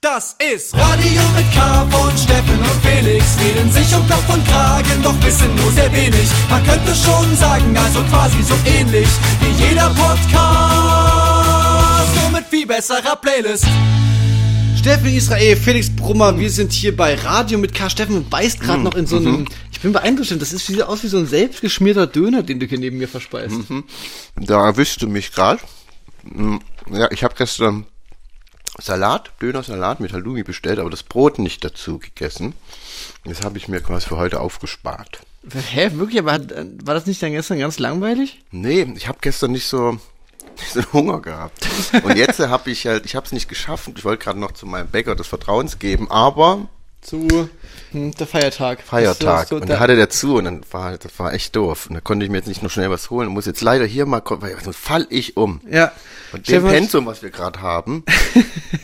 Das ist Radio mit K von Steffen und Felix. Reden sich um Kopf und Kragen, doch wissen nur sehr wenig. Man könnte schon sagen, also quasi so ähnlich wie jeder Podcast. Nur mit viel besserer Playlist. Steffen Israel, Felix Brummer, wir sind hier bei Radio mit K. Steffen beißt gerade noch in so einem. Ich bin beeindruckt, das ist sieht aus wie so ein selbstgeschmierter Döner, den du hier neben mir verspeist. Da erwischst du mich gerade. Ja, ich habe gestern Salat, Dönersalat mit Halloumi bestellt, aber das Brot nicht dazu gegessen. Das habe ich mir quasi für heute aufgespart. Hä, wirklich? Aber hat, war das nicht dann gestern ganz langweilig? Nee, ich habe gestern nicht so, so Hunger gehabt. Und jetzt habe ich halt, ich habe es nicht geschafft. Ich wollte gerade noch zu meinem Bäcker des Vertrauens geben, aber Zu hm, der Feiertag. Feiertag. So, so, und da- hatte der zu und dann war, das war echt doof. Und da konnte ich mir jetzt nicht noch schnell was holen und muss jetzt leider hier mal, kommen, weil sonst fall ich um. ja. Und dem Pensum, was wir gerade haben,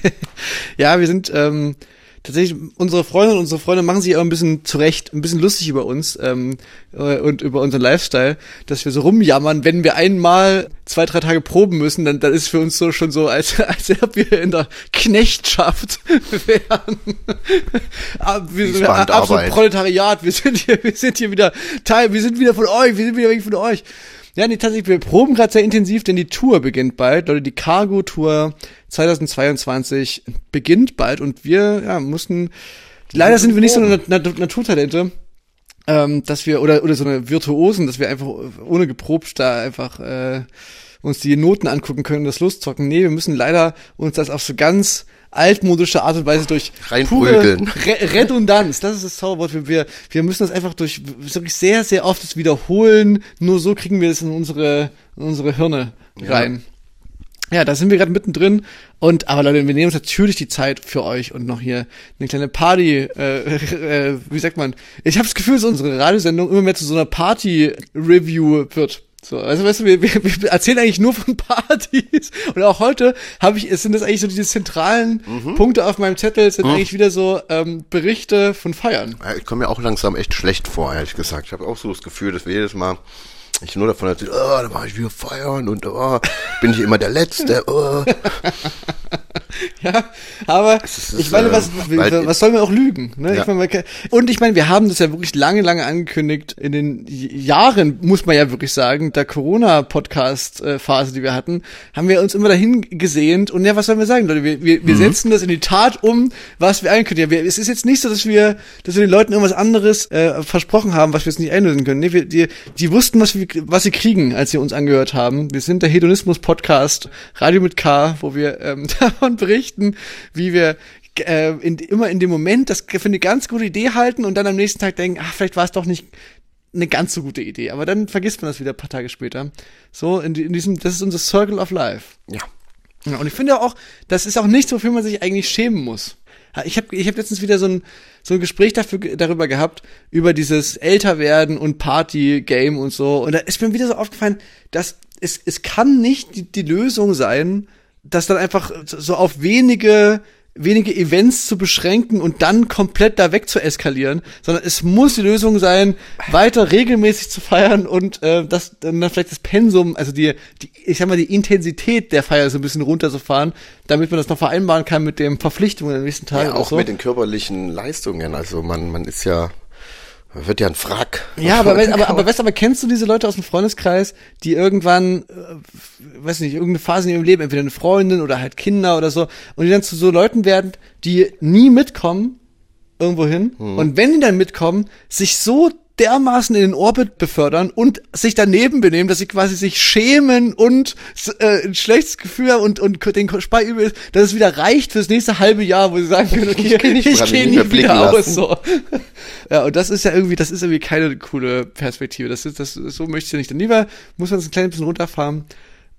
Ja, wir sind ähm, tatsächlich unsere Freunde und unsere Freunde machen sich auch ein bisschen zurecht, ein bisschen lustig über uns ähm, äh, und über unseren Lifestyle, dass wir so rumjammern, wenn wir einmal zwei, drei Tage proben müssen, dann, dann ist für uns so schon so, als, als ob wir in der Knechtschaft wären. Aber wir sind absolut. Proletariat, wir sind hier, wir sind hier wieder Teil, wir sind wieder von euch, wir sind wieder weg von euch. Ja, nee, tatsächlich, wir proben gerade sehr intensiv, denn die Tour beginnt bald. Leute, die Cargo-Tour 2022 beginnt bald und wir ja, mussten, leider sind wir nicht so eine Nat Naturtalente, ähm, dass wir, oder, oder so eine Virtuosen, dass wir einfach ohne geprobt da einfach äh, uns die Noten angucken können das loszocken. Nee, wir müssen leider uns das auf so ganz altmodische Art und Weise durch Reinprügeln. Re Redundanz, das ist das Zauberwort. Wir, wir, wir müssen das einfach durch wirklich sehr, sehr oft das wiederholen. Nur so kriegen wir es in unsere, in unsere Hirne rein. Ja, da sind wir gerade mittendrin. Und aber Leute, wir nehmen uns natürlich die Zeit für euch und noch hier eine kleine Party. Äh, äh, wie sagt man? Ich habe das Gefühl, dass unsere Radiosendung immer mehr zu so einer Party-Review wird. So, also weißt du, wir, wir, wir erzählen eigentlich nur von Partys. Und auch heute habe ich, es sind das eigentlich so diese zentralen Punkte auf meinem Zettel, sind eigentlich wieder so ähm, Berichte von Feiern. Ich komme mir auch langsam echt schlecht vor, ehrlich gesagt. Ich habe auch so das Gefühl, dass wir jedes Mal ich nur davon erzähle, oh, da war ich wieder feiern und oh, bin ich immer der Letzte. Oh. Ja, aber ist, ich meine, was, äh, was sollen wir auch lügen? Ne? Ja. Ich meine, man kann- und ich meine, wir haben das ja wirklich lange, lange angekündigt. In den Jahren, muss man ja wirklich sagen, der Corona-Podcast-Phase, die wir hatten, haben wir uns immer dahin gesehnt. Und ja, was sollen wir sagen, Leute? Wir, wir, Mhm. wir setzen das in die Tat um, was wir angekündigt haben. Wir, es ist jetzt nicht so, dass wir, dass wir den Leuten irgendwas anderes äh, versprochen haben, was wir jetzt nicht einlösen können. Nee, wir, die, die wussten, was, wir, was sie kriegen, als sie uns angehört haben. Wir sind der Hedonismus-Podcast, Radio mit K, wo wir ähm, davon berichten, wie wir äh, in, immer in dem Moment das für eine ganz gute Idee halten und dann am nächsten Tag denken, ach, vielleicht war es doch nicht eine ganz so gute Idee. Aber dann vergisst man das wieder ein paar Tage später. So, in, in diesem, das ist unser Circle of Life. Ja. Ja, und ich finde auch, das ist auch nichts, wofür man sich eigentlich schämen muss. Ich habe ich hab letztens wieder so ein, so ein Gespräch dafür, darüber gehabt, über dieses Älterwerden und Party-Game und so. Und da ist mir wieder so aufgefallen, dass es, es kann nicht die, die Lösung sein, das dann einfach so auf wenige wenige Events zu beschränken und dann komplett da weg zu eskalieren, sondern es muss die Lösung sein, weiter regelmäßig zu feiern und äh, das dann vielleicht das Pensum, also die, die ich sag mal die Intensität der Feier so ein bisschen runterzufahren, damit man das noch vereinbaren kann mit den Verpflichtungen am nächsten Tag ja auch so. mit den körperlichen Leistungen. Also man, man ist ja, man wird ja ein Wrack. Ja, aber, weißt- aber, aber, weißt, aber kennst du diese Leute aus dem Freundeskreis, die irgendwann, äh, weiß nicht, irgendeine Phase in ihrem Leben, entweder eine Freundin oder halt Kinder oder so, und die dann zu so Leuten werden, die nie mitkommen, irgendwo hin, und wenn die dann mitkommen, sich so dermaßen in den Orbit befördern und sich daneben benehmen, dass sie quasi sich schämen und äh, ein schlechtes Gefühl haben und, und den Spei übel ist, dass es wieder reicht fürs nächste halbe Jahr, wo sie sagen können, okay, ich dran, gehe nicht nie wieder aus. lassen. So. Ja, und das ist ja irgendwie, das ist irgendwie keine coole Perspektive. Das ist, das, so möchte ich ja nicht. Dann lieber muss man es ein kleines bisschen runterfahren.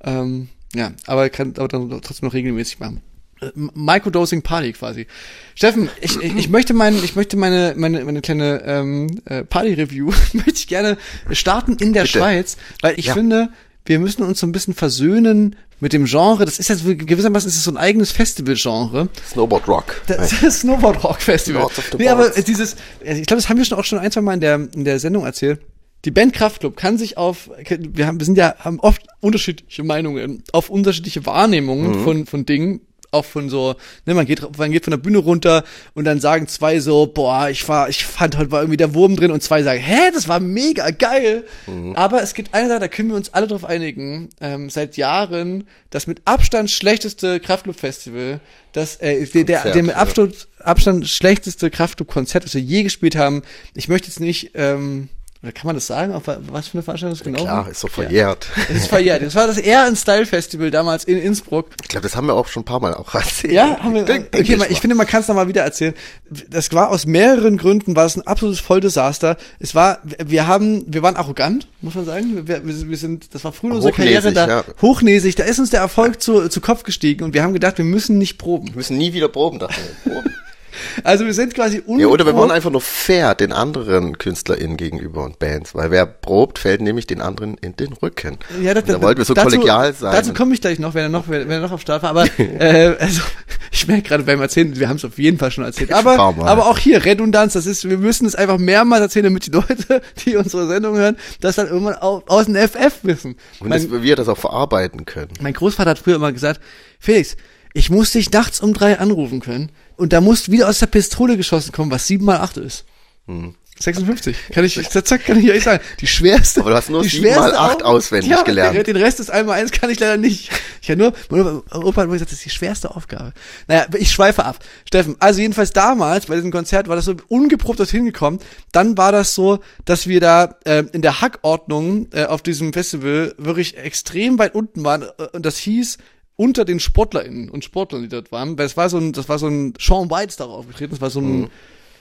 Ähm, ja, aber kann aber dann trotzdem noch regelmäßig machen. Äh, Microdosing Party quasi. Steffen, ich, ich, ich möchte mein, ich möchte meine, meine, meine kleine ähm, äh, Party-Review möchte ich gerne starten in der Bitte. Schweiz, weil ich Ja. finde, wir müssen uns so ein bisschen versöhnen mit dem Genre. Das ist jetzt gewissermaßen ist es so ein eigenes Festival-Genre. Snowboard Rock. Das ist das Snowboard Rock Festival. Nee, aber dieses, ich glaube, das haben wir schon auch schon ein, zwei Mal in der, in der Sendung erzählt. Die Band Kraftklub kann sich auf, wir haben, wir sind ja, haben oft unterschiedliche Meinungen, auf unterschiedliche Wahrnehmungen Mhm. von, von Dingen auch von so, ne, man geht, man geht von der Bühne runter und dann sagen zwei so, boah, ich war, ich fand heute war irgendwie der Wurm drin und zwei sagen, hä, das war mega geil. Aber es gibt eine Sache, da können wir uns alle drauf einigen, ähm, seit Jahren, das mit Abstand schlechteste Kraftclub-Festival, das, äh, der, der, der mit. Abstand, Abstand schlechteste Kraftclub-Konzert, das wir je gespielt haben. Ich möchte jetzt nicht, ähm, kann man das sagen, auf wa- was für eine Veranstaltung es genau Klar, ist doch verjährt. Es ist verjährt. Das war das Eher Style Festival damals in Innsbruck. Ich glaube, das haben wir auch schon ein paar Mal auch erzählt. Ja, haben wir. Denk- denk Okay, ich mal, ich mal. finde, man kann es mal wieder erzählen. Das war aus mehreren Gründen, war es ein absolutes Volldesaster. Es war, wir haben, wir waren arrogant, muss man sagen. Wir, wir, sind, das war früher in unserer Karriere da, ja. hochnäsig. Da ist uns der Erfolg zu, zu Kopf gestiegen und wir haben gedacht, wir müssen nicht proben. Wir müssen nie wieder proben, dachten wir. Proben. Also wir sind quasi Ja, oder wir ungeprobt. waren einfach nur fair den anderen KünstlerInnen gegenüber und Bands, weil wer probt, fällt nämlich den anderen in den Rücken. Ja, das, da wollten wir so dazu, kollegial sein. Dazu komme ich gleich noch, wenn er noch, wenn er noch auf Start war. Aber äh, also ich merke gerade beim Erzählen, wir haben es auf jeden Fall schon erzählt. Aber, aber auch hier Redundanz. Das ist, wir müssen es einfach mehrmals erzählen, damit die Leute, die unsere Sendung hören, das dann irgendwann au- aus dem FF wissen. und Mein, dass wir das auch verarbeiten können. mein Großvater hat früher immer gesagt, Felix, ich muss dich nachts um drei anrufen können und da muss wieder aus der Pistole geschossen kommen, was sieben mal acht ist. Hm. 56. Kann ich, zack, kann ich euch sagen. Die schwerste. Aber du hast nur die sieben mal schwerste acht Auf- auswendig ja, gelernt. Den, Rest des einmal eins kann ich leider nicht. Ich habe nur, mein Opa hat mir gesagt, das ist die schwerste Aufgabe. Naja, ich schweife ab. Steffen, also jedenfalls damals bei diesem Konzert war das so ungeprobt dorthin gekommen. Dann war das so, dass wir da äh, in der Hackordnung äh, auf diesem Festival wirklich extrem weit unten waren. Und das hieß unter den SportlerInnen und Sportlern, die dort waren. Weil es war so ein, das war so ein Sean White darauf aufgetreten. Das war so ein,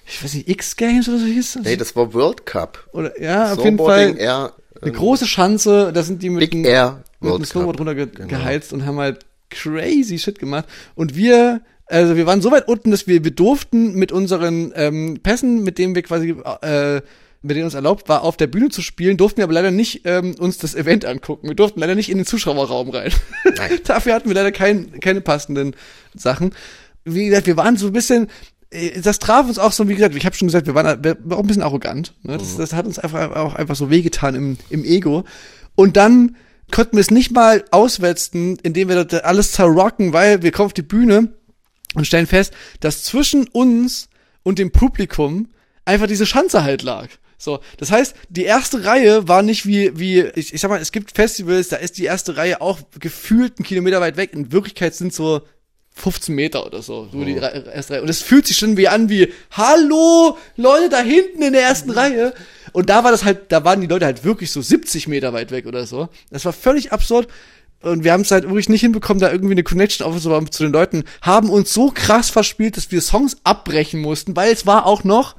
ich weiß nicht, X-Games oder so hieß das? Mhm. Nee, das war World Cup. Oder, ja, auf jeden Fall Air, eine ähm, große Schanze, da sind die mit, Big dem- Air mit World Snowboard Cup. runter ge Genau. geheizt und haben halt crazy Shit gemacht. Und wir, also wir waren so weit unten, dass wir, wir durften mit unseren ähm, Pässen, mit denen wir quasi, äh, mit denen uns erlaubt war, auf der Bühne zu spielen, durften wir aber leider nicht ähm, uns das Event angucken. Wir durften leider nicht in den Zuschauerraum rein. Dafür hatten wir leider kein, keine passenden Sachen. Wie gesagt, wir waren so ein bisschen, äh, das traf uns auch so, wie gesagt, ich habe schon gesagt, wir waren, wir waren auch ein bisschen arrogant. Ne? Das, das hat uns einfach auch einfach so wehgetan im, im Ego. Und dann konnten wir es nicht mal auswetzen, indem wir das alles zerrocken, weil wir kommen auf die Bühne und stellen fest, dass zwischen uns und dem Publikum einfach diese Schanze halt lag. So, das heißt, die erste Reihe war nicht wie, wie, ich, ich sag mal, es gibt Festivals, da ist die erste Reihe auch gefühlt einen Kilometer weit weg. In Wirklichkeit sind so 15 Meter oder so, so die Re- erste Reihe. Und es fühlt sich schon wie an wie, hallo, Leute da hinten in der ersten Reihe. Und da war das halt, da waren die Leute halt wirklich so 70 Meter weit weg oder so. Das war völlig absurd. Und wir haben es halt wirklich nicht hinbekommen, da irgendwie eine Connection aufzubauen zu den Leuten, haben uns so krass verspielt, dass wir Songs abbrechen mussten, weil es war auch noch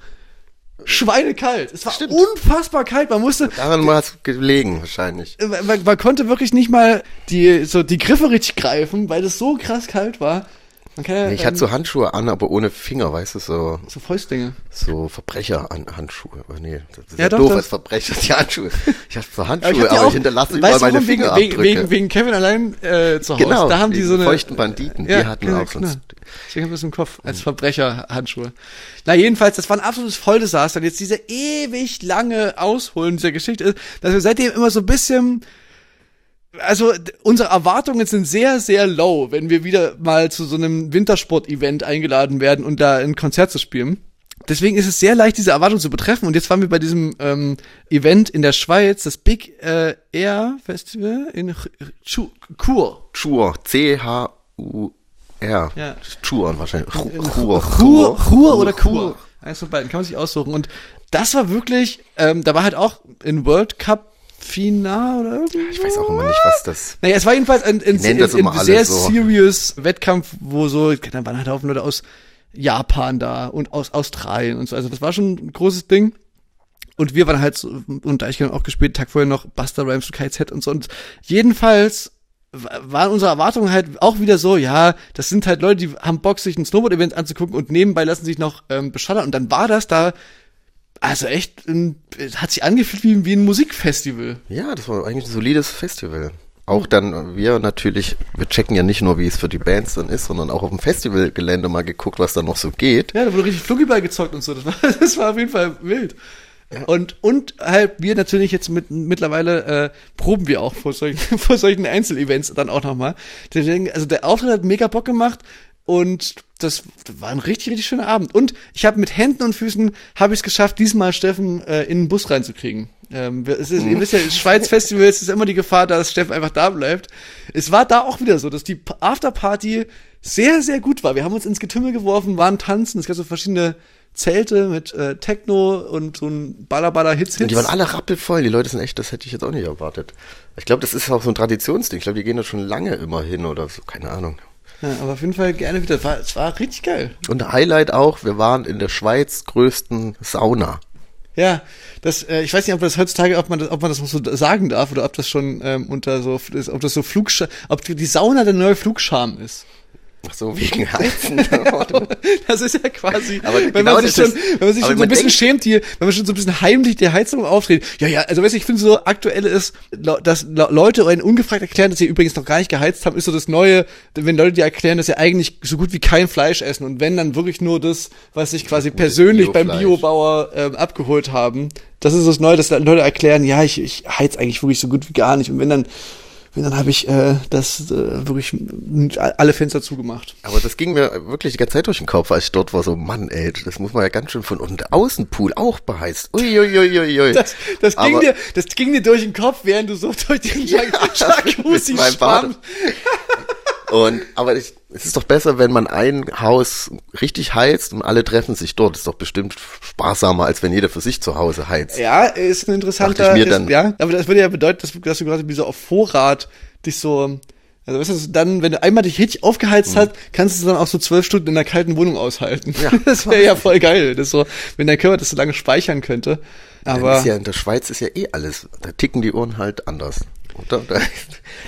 schweinekalt. Es war Stimmt. unfassbar kalt. Man musste, Daran es gelegen, wahrscheinlich. man, man konnte wirklich nicht mal die, so die Griffe richtig greifen, weil es so krass kalt war. Ja, Nee, ich hatte ähm, so Handschuhe an, aber ohne Finger, weißt du, so, so Fäustlinge. so Verbrecher an Handschuhe. Aber nee, das ist Ja, ja, doch, doof als Verbrecher, die Handschuhe. Ich hatte so Aber Handschuhe, ich, hab aber die ich, auch, hinterlasse überall meine warum? wegen, wegen, wegen, Kevin allein äh, zu Hause. Genau, da haben die so eine feuchten Banditen, die hatten auch sonst- Deswegen haben wir es im Kopf als Verbrecherhandschuhe. Na jedenfalls, das war ein absolutes Volldesaster. Und jetzt diese ewig lange Ausholen dieser Geschichte ist, dass wir seitdem immer so ein bisschen also unsere Erwartungen sind sehr, sehr low, wenn wir wieder mal zu so einem Wintersport-Event eingeladen werden und da ein Konzert zu spielen. Deswegen ist es sehr leicht, diese Erwartungen zu betreffen. Und jetzt waren wir bei diesem ähm, Event in der Schweiz, das Big äh, Air Festival in Ch- Chu- Chur. Chur, C-H-U-R. Ja. Chur wahrscheinlich. Chur, Chur, Chur, Chur oder Chur. Eins von beiden, kann man sich aussuchen. Und das war wirklich, ähm, da war halt auch in World Cup Final oder irgendwie. Ich weiß auch immer nicht, was das... Naja, es war jedenfalls ein, ein, ein, ein, sehr so. serious Wettkampf, wo so, da waren halt Haufen Leute aus Japan da und aus Australien und so. Also das war schon ein großes Ding. Und wir waren halt so, und da ich auch gespielt, Tag vorher noch Buster Rhymes und KZ und so. Und jedenfalls waren unsere Erwartungen halt auch wieder so, ja, das sind halt Leute, die haben Bock, sich ein Snowboard-Event anzugucken und nebenbei lassen sich noch ähm, beschallern. Und dann war das da, also echt, ein, hat sich angefühlt wie, wie ein Musikfestival. Ja, das war eigentlich ein solides Festival. Auch dann, wir natürlich, wir checken ja nicht nur, wie es für die Bands dann ist, sondern auch auf dem Festivalgelände mal geguckt, was da noch so geht. Ja, da wurde richtig Fluggyball gezockt und so. Das war, das war auf jeden Fall wild. Und, und halt wir natürlich jetzt mit, mittlerweile äh, proben wir auch vor solchen, vor solchen Einzelevents dann auch nochmal. Also der Auftritt hat mega Bock gemacht und das war ein richtig, richtig schöner Abend. Und ich habe mit Händen und Füßen habe ich es geschafft, diesmal Steffen äh, in den Bus reinzukriegen. Ähm, es ist, ihr wisst ja, Schweiz Festival es ist immer die Gefahr, dass Steffen einfach da bleibt. Es war da auch wieder so, dass die Pa- Afterparty sehr, sehr gut war. Wir haben uns ins Getümmel geworfen, waren tanzen. Es gab so verschiedene Zelte mit äh, Techno und so ein Baller-Baller-Hits. Und die waren alle rappelvoll. Die Leute sind echt, das hätte ich jetzt auch nicht erwartet. Ich glaube, das ist auch so ein Traditionsding. Ich glaube, die gehen da schon lange immer hin oder so. Keine Ahnung. Ja, aber auf jeden Fall gerne wieder. Es war, es war richtig geil. Und Highlight auch, wir waren in der Schweiz größten Sauna. Ja, das, äh, ich weiß nicht, ob das heutzutage, ob man das, ob man das noch so sagen darf oder ob das schon ähm, unter so, ob das so Flugscham, ob die Sauna der neue Flugscham ist. Ach so, wegen Heizen. Das ist ja quasi, Aber wenn genau man sich schon, wenn man sich schon so ein bisschen schämt, die, wenn man schon so ein bisschen heimlich die Heizung aufdreht. Ja, ja, also weißt du, ich finde so aktuell ist, dass le- Leute einen ungefragt erklären, dass sie übrigens noch gar nicht geheizt haben, ist so das Neue, wenn Leute dir erklären, dass sie eigentlich so gut wie kein Fleisch essen und wenn dann wirklich nur das, was sich quasi persönlich beim Biofleisch. Biobauer ähm, abgeholt haben. Das ist das Neue, dass Leute erklären, ja, ich, ich heiz eigentlich wirklich so gut wie gar nicht und wenn dann wenn dann habe ich äh, das äh, wirklich alle Fenster zugemacht. Aber das ging mir wirklich die ganze Zeit durch den Kopf, als ich dort war. So, Mann, ey, das muss man ja ganz schön von und der Außenpool auch beheizt. Uiuiuiui. Das, das, ging Aber- dir, das ging dir durch den Kopf, während du so durch den Ja, Jacuzzi schwamm. Und, aber ich, es ist doch besser, wenn man ein Haus richtig heizt und alle treffen sich dort. Das ist doch bestimmt sparsamer, als wenn jeder für sich zu Hause heizt. Ja, ist ein interessanter. Dachte ich mir ist, dann. ja, aber das würde ja bedeuten, dass, dass du quasi wie so auf Vorrat dich so. Also weißt du, dann, wenn du einmal dich richtig aufgeheizt hast, kannst du es dann auch so zwölf Stunden in der kalten Wohnung aushalten. Ja. das wäre ja voll geil. Das so, wenn dein Körper das so lange speichern könnte. Aber ja in der Schweiz ist ja eh alles, da ticken die Uhren halt anders. Da, da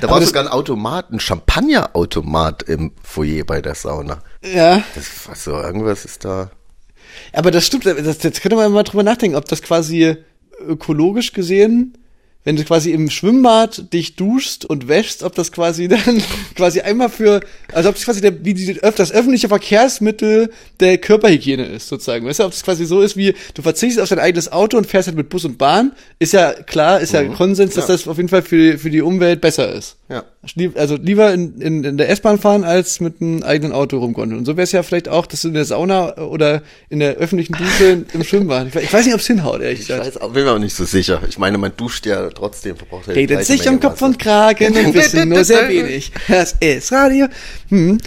Aber war sogar ein Automat, ein Champagnerautomat im Foyer bei der Sauna. ja, Das war so, irgendwas ist da. Aber das stimmt, das, das könnte man mal drüber nachdenken, ob das quasi ökologisch gesehen, wenn du quasi im Schwimmbad dich duschst und wäschst, ob das quasi dann quasi einmal für, also ob das quasi der, wie die, das öffentliche Verkehrsmittel der Körperhygiene ist, sozusagen. Weißt du, ob das quasi so ist wie, du verzichtest auf dein eigenes Auto und fährst halt mit Bus und Bahn, ist ja klar, ist ja Konsens, dass Ja. das auf jeden Fall für, für die Umwelt besser ist. Ja. Also lieber in, in, in der S-Bahn fahren, als mit einem eigenen Auto rumgondeln. Und so wäre es ja vielleicht auch, dass du in der Sauna oder in der öffentlichen Dusche im Schwimmbad. Ich we- ich weiß nicht, ob es hinhaut, ehrlich Ich gesagt. weiß, auch- bin mir auch nicht so sicher. Ich meine, man duscht ja trotzdem, verbraucht die Redet sich um Kopf und Kragen und wissen nur sehr wenig. Das ist Radio. Hm.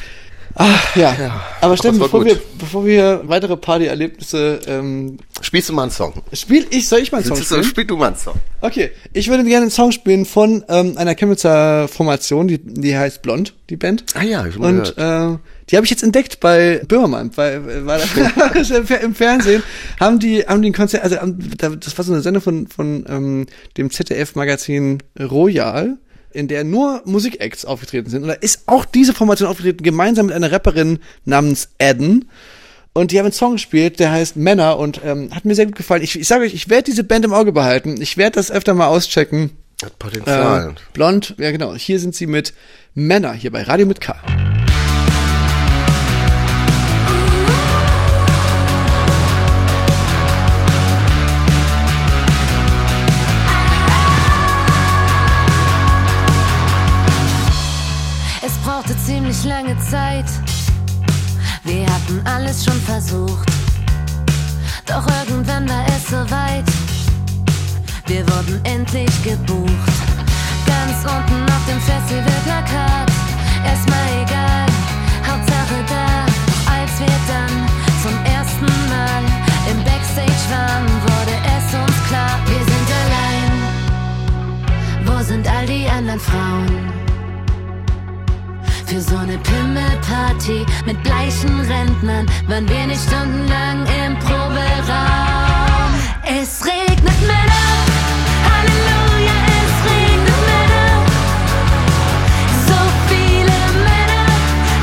Ach, ja. Aber Steffen, bevor gut. wir, bevor wir weitere Partyerlebnisse ähm, Spielst du mal einen Song? spiel ich, soll ich mal einen Song spielen? Spiel du mal einen Song. Okay, ich würde gerne einen Song spielen von ähm, einer Chemnitzer Formation, die, die heißt Blond, die Band. Ah ja, ich Und äh, die habe ich jetzt entdeckt bei Böhmermann, weil, weil im Fernsehen haben die haben die ein Konzert, also da- das war so eine Sendung von von ähm, dem ZDF-Magazin Royal, in der nur Musikacts aufgetreten sind. Und da ist auch diese Formation aufgetreten, gemeinsam mit einer Rapperin namens Adden. Und die haben einen Song gespielt, der heißt Männer und ähm, hat mir sehr gut gefallen. Ich, ich sage euch, ich werde diese Band im Auge behalten. Ich werde das öfter mal auschecken. Hat Potenzial. Äh, blond, ja genau. Hier sind sie mit Männer, hier bei Radio mit K. ziemlich lange Zeit. Wir hatten alles schon versucht. Doch irgendwann war es soweit. Wir wurden endlich gebucht. Ganz unten auf dem Festivalplakat. Erstmal egal, Hauptsache da. Als wir dann zum ersten Mal im Backstage waren, wurde es uns klar, wir sind allein. Wo sind all die anderen Frauen? Für so eine Pimmelparty mit bleichen Rentnern waren wir nicht stundenlang im Proberaum. Es regnet Männer, Halleluja, es regnet Männer. So viele Männer,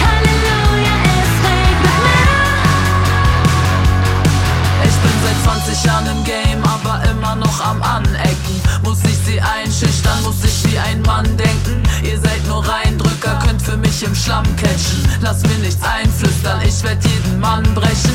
Halleluja, es regnet Männer. Ich bin seit 20 Jahren im Game, aber immer noch am Anecken. Einschüchtern, muss ich wie ein Mann denken. Ihr seid nur Reindrücker, könnt für mich im Schlamm catchen. Lass mir nichts einflüstern, ich werd jeden Mann brechen.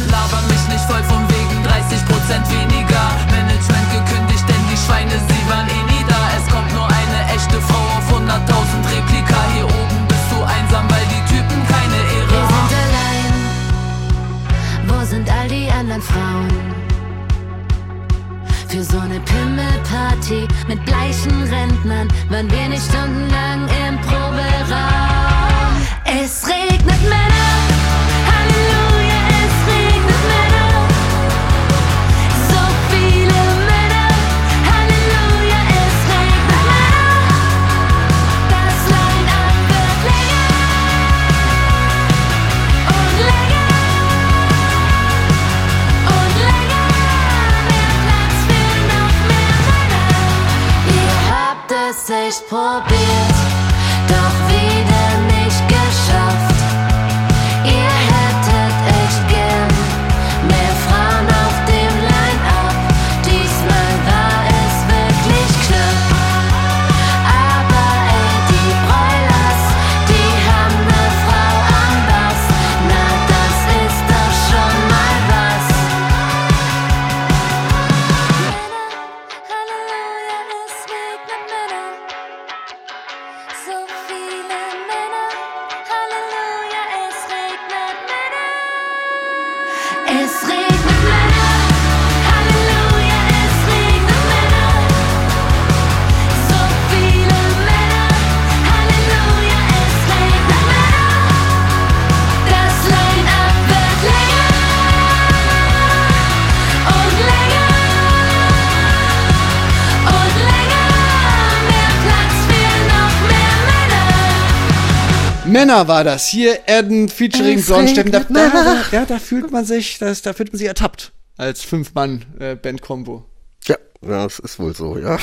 Männer. War das. Hier Eden featuring Es Blond Steffen. Da, da, ja, da fühlt man sich, das, da fühlt man sich ertappt als Fünf-Mann-Band-Kombo. Ja, das ist wohl so, ja.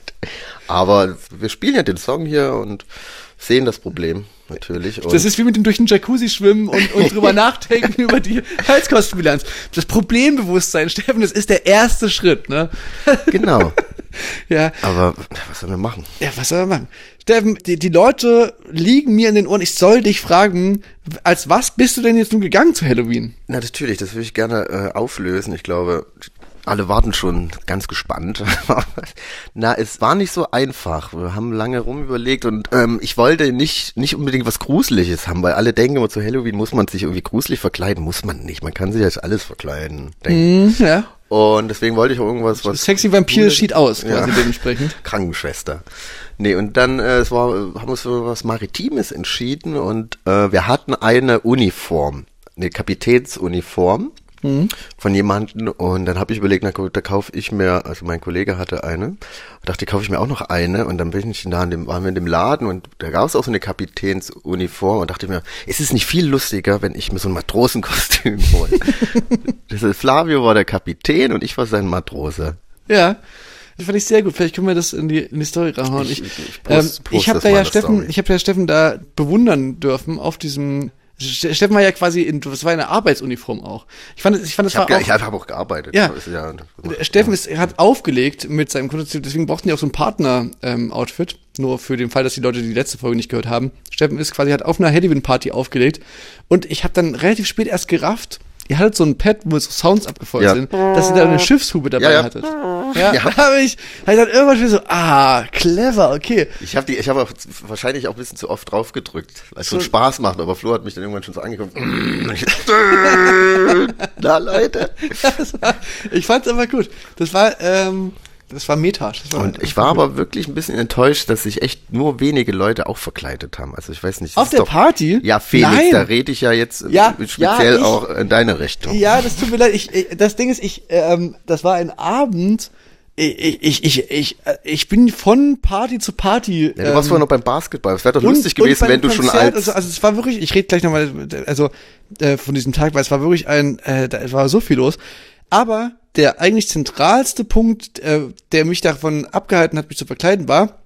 Aber wir spielen ja den Song hier und sehen das Problem natürlich. Und Das ist wie mit dem durch den Jacuzzi schwimmen und, und drüber nachdenken über die Heizkostenbilanz. Das Problembewusstsein, Steffen, das ist der erste Schritt, ne? genau. Ja, Aber was sollen wir machen? ja, was soll man machen? Steffen, die, die Leute liegen mir in den Ohren. Ich soll dich fragen, als was bist du denn jetzt nun gegangen zu Halloween? Na natürlich, das würde ich gerne äh, auflösen. Ich glaube, alle warten schon ganz gespannt. Na, es war nicht so einfach. Wir haben lange rumüberlegt und ähm, ich wollte nicht nicht unbedingt was Gruseliges haben, weil alle denken immer zu Halloween muss man sich irgendwie gruselig verkleiden. Muss man nicht. Man kann sich als alles verkleiden. Hm, ja. Und deswegen wollte ich auch irgendwas, was Sexy Vampir schied aus, Ja. quasi dementsprechend. Krankenschwester. Nee, und dann äh, es war, haben wir uns für was Maritimes entschieden und äh, wir hatten eine Uniform, eine Kapitänsuniform von jemandem und dann habe ich überlegt, na gut, da kaufe ich mir, also mein Kollege hatte eine, und dachte, kaufe ich mir auch noch eine und dann bin ich da in dem, waren wir in dem Laden und da gab es auch so eine Kapitänsuniform und dachte mir, ist es nicht viel lustiger, wenn ich mir so ein Matrosenkostüm hole? das ist, Flavio war der Kapitän und ich war sein Matrose. Ja. Das fand ich sehr gut. Vielleicht können wir das in die, in die Story reinhauen. Ich- Ich, ich ähm, ich habe da ja Steffen, Story. ich habe ja Steffen da bewundern dürfen auf diesem. Ste- Steffen war ja quasi in, das war eine Arbeitsuniform auch. Ich fand, ich fand, das Ich habe war auch, ich hab auch gearbeitet. Ja. Ja, Steffen ist, hat aufgelegt mit seinem Kostüm, deswegen brauchten die auch so ein Partner-Outfit. nur für den Fall, dass die Leute die letzte Folge nicht gehört haben. Steffen ist quasi, hat auf einer Halloween-Party aufgelegt. Und ich habe dann relativ spät erst gerafft, ihr hattet so ein Pad, wo so Sounds abgefeuert Ja. sind, dass ihr da eine Schiffshube dabei Ja, ja. hattet. Ja, Ja. da habe ich, hab ich dann irgendwann schon so, ah, clever, okay. Ich habe die, ich habe auch wahrscheinlich auch ein bisschen zu oft drauf gedrückt, weil es schon So- Spaß macht. Aber Flo hat mich dann irgendwann schon so angeguckt. Na Leute. War, ich fand's aber gut. Das war, ähm, das war Metasch. Das war, Und ich war aber wirklich ein bisschen enttäuscht, dass sich echt nur wenige Leute auch verkleidet haben. Also ich weiß nicht. Auf der doch- Party? Ja, Felix, Nein. da rede ich ja jetzt äh, Ja, speziell ja, ich- auch in deine Richtung. Ja, das tut mir leid. Ich, ich, das Ding ist, ich, ähm, das war ein Abend. Ich, ich, ich, ich, äh, ich bin von Party zu Party. Ja, du warst ähm, vorher noch beim Basketball. Es wäre doch lustig und gewesen, wenn du schon Konzert, als Also, also es war wirklich, ich rede gleich nochmal, also äh, von diesem Tag, weil es war wirklich ein, äh, da war so viel los. Aber der eigentlich zentralste Punkt, äh, der mich davon abgehalten hat, mich zu verkleiden, war,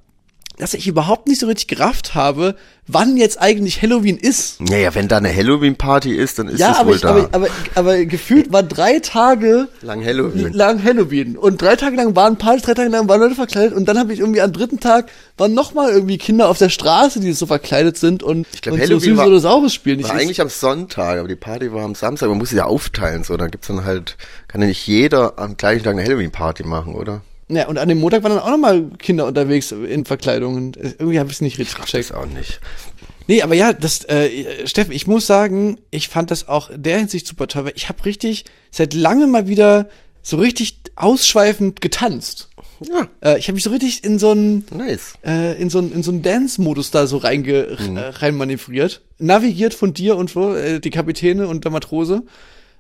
dass ich überhaupt nicht so richtig gerafft habe, wann jetzt eigentlich Halloween ist. Naja, wenn da eine Halloween-Party ist, dann ist ja, es aber, wohl ich, da. aber, aber, aber gefühlt war drei Tage Lang Halloween. lang Halloween. Und drei Tage lang waren Partys, drei Tage lang waren Leute verkleidet und dann habe ich irgendwie am dritten Tag waren nochmal irgendwie Kinder auf der Straße, die so verkleidet sind und, Ich glaub, und Halloween so war- Dinosaurus spielen. Ich, War eigentlich am Sonntag, aber die Party war am Samstag. Man muss sie ja aufteilen, so. Dann gibt's dann halt, kann ja nicht jeder am gleichen Tag eine Halloween-Party machen, oder? Ja, und an dem Montag waren dann auch nochmal Kinder unterwegs in Verkleidungen. Irgendwie habe ich es nicht richtig Ich gecheckt. auch nicht. Nee, aber ja, das, äh, Steffen, ich muss sagen, ich fand das auch in der Hinsicht super toll, weil ich habe richtig seit langem mal wieder so richtig ausschweifend getanzt. Ja, Äh, ich habe mich so richtig in so einen nice. äh, in so einen in so einen Dance-Modus da so reinge Mhm. äh, reinmanövriert, navigiert von dir und so, äh, die Kapitäne und der Matrose.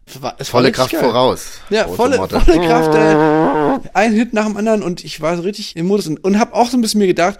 Es war, es Volle Kraft geil. voraus. Ja, volle, volle Kraft. Äh, ein Hit nach dem anderen und ich war so richtig im Modus und, und habe auch so ein bisschen mir gedacht,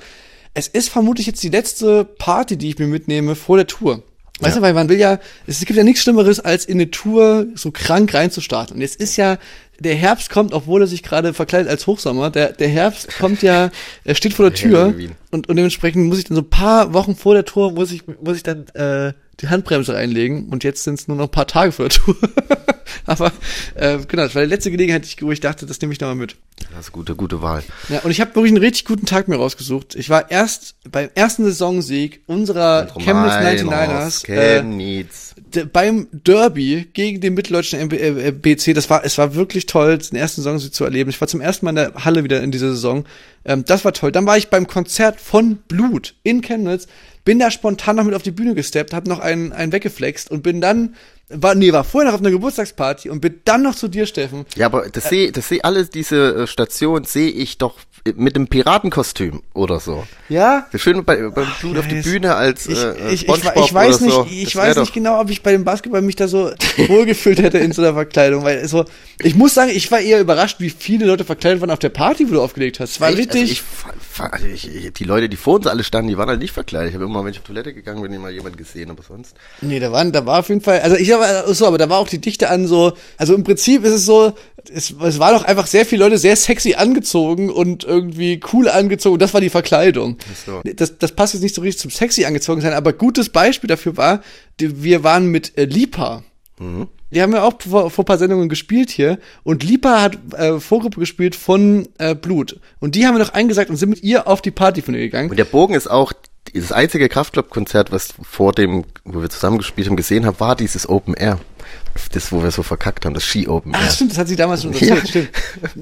es ist vermutlich jetzt die letzte Party, die ich mir mitnehme vor der Tour. Weißt du, weil man will ja, es gibt ja nichts Schlimmeres, als in eine Tour so krank reinzustarten. Und jetzt ist ja, der Herbst kommt, obwohl er sich gerade verkleidet als Hochsommer, der, der Herbst kommt ja, er steht vor der Tür und, und dementsprechend muss ich dann so ein paar Wochen vor der Tour, muss ich, muss ich dann äh, die Handbremse reinlegen und jetzt sind es nur noch ein paar Tage vor der Tour. Aber äh, genau, das war die letzte Gelegenheit, wo ich dachte, das nehme ich nochmal mit. Das ist gute, gute Wahl. Ja, und ich habe wirklich einen richtig guten Tag mir rausgesucht. Ich war erst beim ersten Saisonsieg unserer Chemnitz 99ers äh, Chemnitz. d- beim Derby gegen den mitteldeutschen MB, äh, BC. Das war, es war wirklich toll, den ersten Saisonsieg zu erleben. Ich war zum ersten Mal in der Halle wieder in dieser Saison. Ähm, das war toll. Dann war ich beim Konzert von Blut in Chemnitz, bin da spontan noch mit auf die Bühne gesteppt, hab noch einen, einen weggeflext und bin dann, war, nee, war vorher noch auf einer Geburtstagsparty und bin dann noch zu dir, Steffen. Ja, aber das sehe, das sehe alle diese äh, Station sehe ich doch mit einem Piratenkostüm oder so. Ja? Schön bei, beim Blut auf die. Bühne als Ich, äh, ich, ich, ich weiß oder nicht, so. ich weiß nicht genau, ob ich bei dem Basketball mich da so wohlgefühlt hätte in so einer Verkleidung, weil so, ich muss sagen, ich war eher überrascht, wie viele Leute verkleidet waren auf der Party, wo du aufgelegt hast. Es war Echt? richtig, Also ich, fa- also ich, die Leute, die vor uns alle standen, die waren halt nicht verkleidet. Ich habe immer, wenn ich auf Toilette gegangen bin, immer jemand gesehen, aber sonst. nee, da waren, da war auf jeden Fall, also ich aber so, aber da war auch die Dichte an so, also im Prinzip ist es so, es, es war doch einfach sehr viele Leute sehr sexy angezogen und irgendwie cool angezogen. Das war die Verkleidung. so. Das, das passt jetzt nicht so richtig zum sexy angezogen sein, aber gutes Beispiel dafür war, wir waren mit äh, Lipa. Die haben ja auch vor, vor ein paar Sendungen gespielt hier und Lipa hat äh, Vorgruppe gespielt von äh, Blut. Und die haben wir noch eingesagt und sind mit ihr auf die Party von ihr gegangen. Und der Bogen ist auch das einzige Kraftclub-Konzert, was vor dem, wo wir zusammen gespielt haben, gesehen haben, war dieses Open Air. Das, wo wir so verkackt haben, das Ski Open Air. Ach, stimmt, das hat sie damals schon erzählt, stimmt.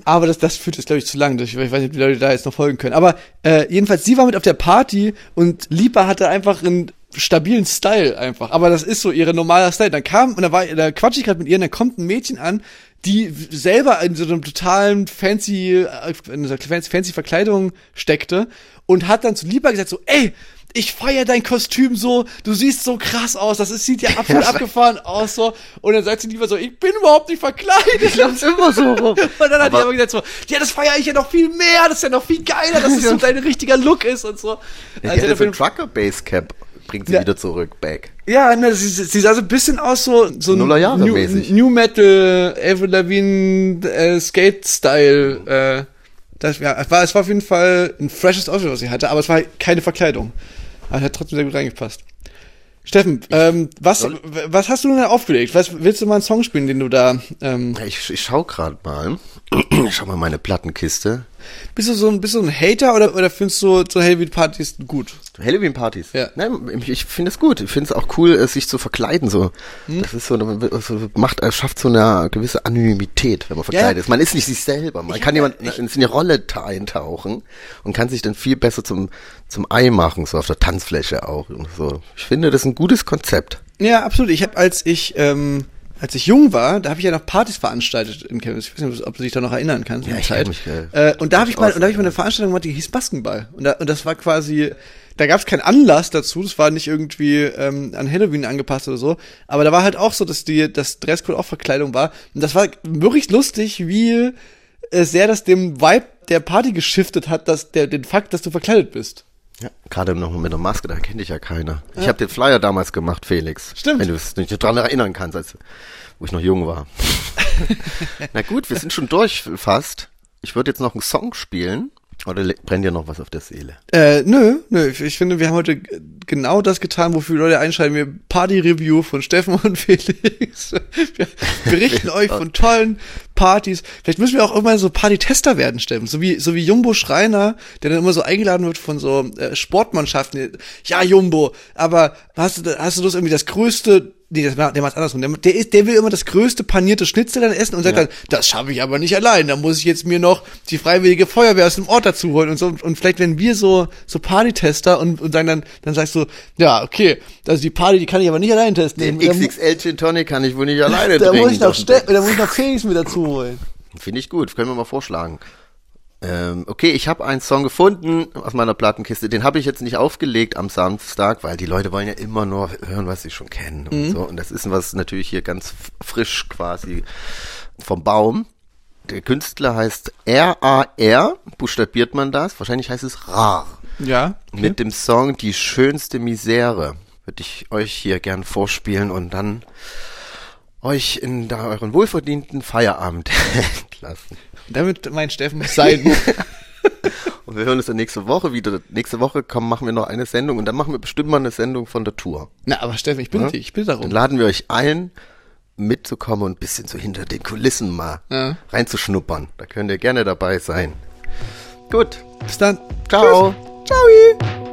Aber das, das führt jetzt, glaube ich, zu lang. Ich, ich weiß nicht, ob die Leute da jetzt noch folgen können. Aber äh, jedenfalls, sie war mit auf der Party und Lipa hatte einfach einen stabilen Style einfach. Aber das ist so ihre normaler Style. Dann kam, und da war, da quatsch ich gerade mit ihr, und dann kommt ein Mädchen an, die selber in so einem totalen fancy, äh, in so einer fancy, fancy Verkleidung steckte und hat dann zu Lipa gesagt so, ey, ich feier dein Kostüm so, du siehst so krass aus, das ist, sieht ja absolut abgefahren aus so. Und dann sagt sie lieber so, ich bin überhaupt nicht verkleidet. Ich lauf's immer so rum. Und dann hat die Aber- aber gesagt so, ja, das feiere ich ja noch viel mehr, das ist ja noch viel geiler, dass es so dein richtiger Look ist und so. Ich Also, hätte für Trucker Basecap bringt sie Ja. wieder zurück, back. ja, ne, sie, sie sah so ein bisschen aus so, so ein New, mäßig. New Metal, Avril Lavigne, äh, Skate-Style, äh, das, ja, es war, es war auf jeden Fall ein freshes Outfit, was sie hatte, aber es war keine Verkleidung. Aber hat trotzdem sehr gut reingepasst. Steffen, ähm, was, was hast du denn da aufgelegt? Was, willst du mal einen Song spielen, den du da, ähm, Ich, ich schau gerade mal. Ich schau mal meine Plattenkiste. Bist du so ein, bist du ein Hater oder, oder findest du so Halloween-Partys gut? Halloween-Partys. Ja. Nein, ich, ich finde es gut. Ich finde es auch cool, äh, sich zu verkleiden so. Hm? Das ist so, so macht, äh, schafft so eine gewisse Anonymität, wenn man verkleidet Ja. ist. Man ist nicht sich selber. Man kann jemand in eine Rolle ta- eintauchen und kann sich dann viel besser zum zum Ei machen, so auf der Tanzfläche auch und so. Ich finde, das ist ein gutes Konzept. Ja, absolut. Ich habe, als ich, ähm, als ich jung war, da habe ich ja noch Partys veranstaltet in Chemnitz. Ich weiß nicht, ob du dich da noch erinnern kannst. Ja, ich Zeit. mich, äh, und da habe ich mal, und da habe ich mal eine Veranstaltung gemacht, die hieß Baskenball. Und, da, und das war quasi, da gab es keinen Anlass dazu. Das war nicht irgendwie ähm, an Halloween angepasst oder so. Aber da war halt auch so, dass die, das Dresscode auch Verkleidung war. Und das war wirklich lustig, wie äh, sehr das dem Vibe der Party geschiftet hat, dass der den Fakt, dass du verkleidet bist. Ja, gerade noch mit der Maske, da kennt dich ja keiner. Ich habe den Flyer damals gemacht, Felix. Stimmt. Wenn du es nicht dran erinnern kannst, als wo ich noch jung war. Na gut, wir sind schon durch fast. Ich würde jetzt noch einen Song spielen. Oder brennt dir noch was auf der Seele? Äh, nö, nö. Ich, ich finde, wir haben heute genau das getan, wofür die Leute einschalten. Wir Party-Review von Steffen und Felix. Wir berichten euch von tollen Partys. Vielleicht müssen wir auch irgendwann so Partytester werden, Steffen. So wie, so wie Jumbo Schreiner, der dann immer so eingeladen wird von so äh, Sportmannschaften. Ja, Jumbo, aber hast du, hast du das irgendwie das größte Nee, das der macht's andersrum. Der, der, ist, der will immer das größte panierte Schnitzel dann essen und sagt Ja. dann, das schaffe ich aber nicht allein. Da muss ich jetzt mir noch die freiwillige Feuerwehr aus dem Ort dazu holen und so. Und vielleicht werden wir so, so Partytester und, und sagen dann, dann sagst du, ja, okay, also die Party, die kann ich aber nicht allein testen. Den XXL Gin Tonic kann ich wohl nicht alleine da trinken. muss ich noch, da muss ich noch Felix mit dazu holen. Finde ich gut, können wir mal vorschlagen. Ähm, okay, ich habe einen Song gefunden aus meiner Plattenkiste. Den habe ich jetzt nicht aufgelegt am Samstag, weil die Leute wollen ja immer nur hören, was sie schon kennen und so. Und das ist was natürlich hier ganz frisch quasi vom Baum. Der Künstler heißt R-A-R, buchstabiert man das? Wahrscheinlich heißt es Rar. Ja. Mit dem Song Die schönste Misere würde ich euch hier gern vorspielen und dann euch in da euren wohlverdienten Feierabend entlassen. Damit mein Steffen muss sein. Und wir hören uns dann nächste Woche wieder. Nächste Woche kommen, machen wir noch eine Sendung und dann machen wir bestimmt mal eine Sendung von der Tour. Na, aber Steffen, ich bitte Ja? ich bitte Dann darum. laden wir euch ein, mitzukommen und ein bisschen so hinter den Kulissen mal Ja. reinzuschnuppern. Da könnt ihr gerne dabei sein. Gut. Bis dann. Ciao. Ciao.